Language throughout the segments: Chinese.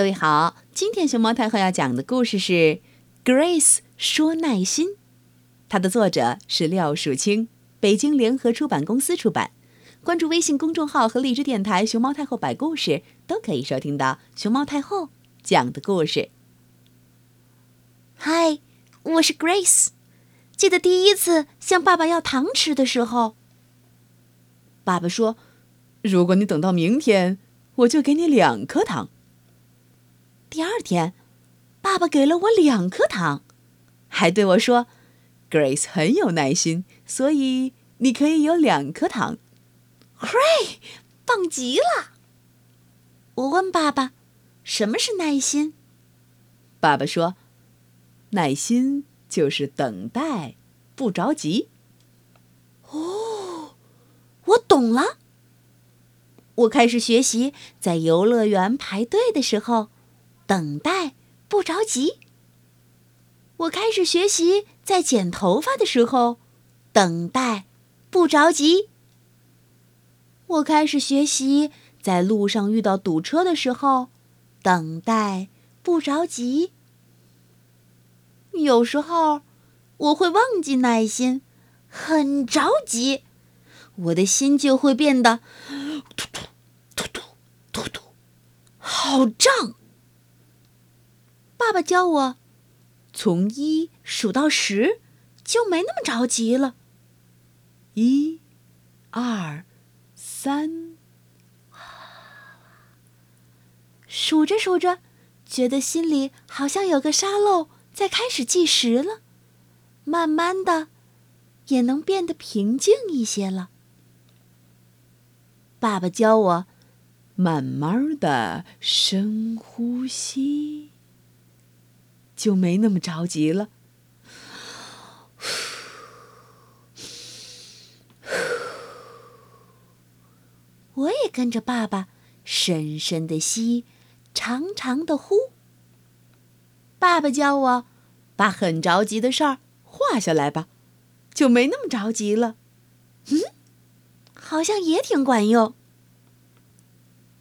各位好，今天熊猫太后要讲的故事是《Grace 说耐心》，它的作者是廖树清，北京联合出版公司出版。关注微信公众号和荔枝电台“熊猫太后摆故事”，都可以收听到熊猫太后讲的故事。嗨，我是 Grace。记得第一次向爸爸要糖吃的时候，爸爸说：“如果你等到明天，我就给你两颗糖。”第二天，爸爸给了我两颗糖，还对我说：“Grace 很有耐心，所以你可以有两颗糖。” Hooray！棒极了！我问爸爸：“什么是耐心？”爸爸说：“耐心就是等待，不着急。”哦，我懂了。我开始学习在游乐园排队的时候。等待不着急。我开始学习在剪头发的时候，等待不着急。我开始学习在路上遇到堵车的时候，等待不着急。有时候我会忘记耐心，很着急，我的心就会变得突突突突突突，好胀。爸爸教我，从一数到十，就没那么着急了。一、二、三，数着数着，觉得心里好像有个沙漏在开始计时了。慢慢的，也能变得平静一些了。爸爸教我，慢慢的深呼吸。就没那么着急了。我也跟着爸爸深深的吸，长长的呼。爸爸教我把很着急的事儿画下来吧，就没那么着急了。嗯，好像也挺管用。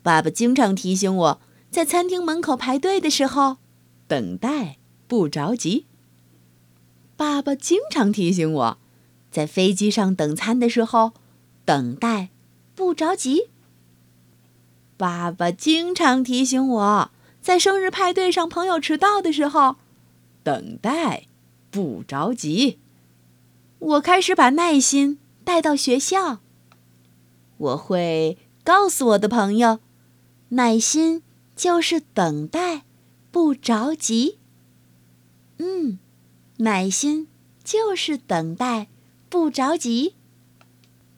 爸爸经常提醒我在餐厅门口排队的时候等待。不着急。爸爸经常提醒我，在飞机上等餐的时候，等待不着急。爸爸经常提醒我在生日派对上朋友迟到的时候，等待不着急。我开始把耐心带到学校。我会告诉我的朋友，耐心就是等待不着急。嗯，耐心就是等待，不着急。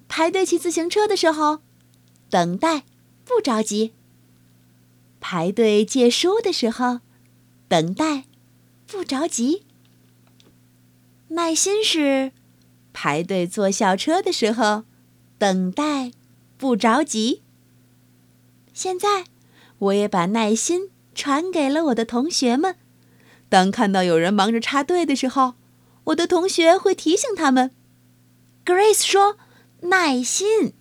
排队骑自行车的时候，等待不着急。排队借书的时候，等待不着急。耐心是排队坐校车的时候，等待不着急。现在，我也把耐心传给了我的同学们。当看到有人忙着插队的时候，我的同学会提醒他们。Grace 说：“耐心。”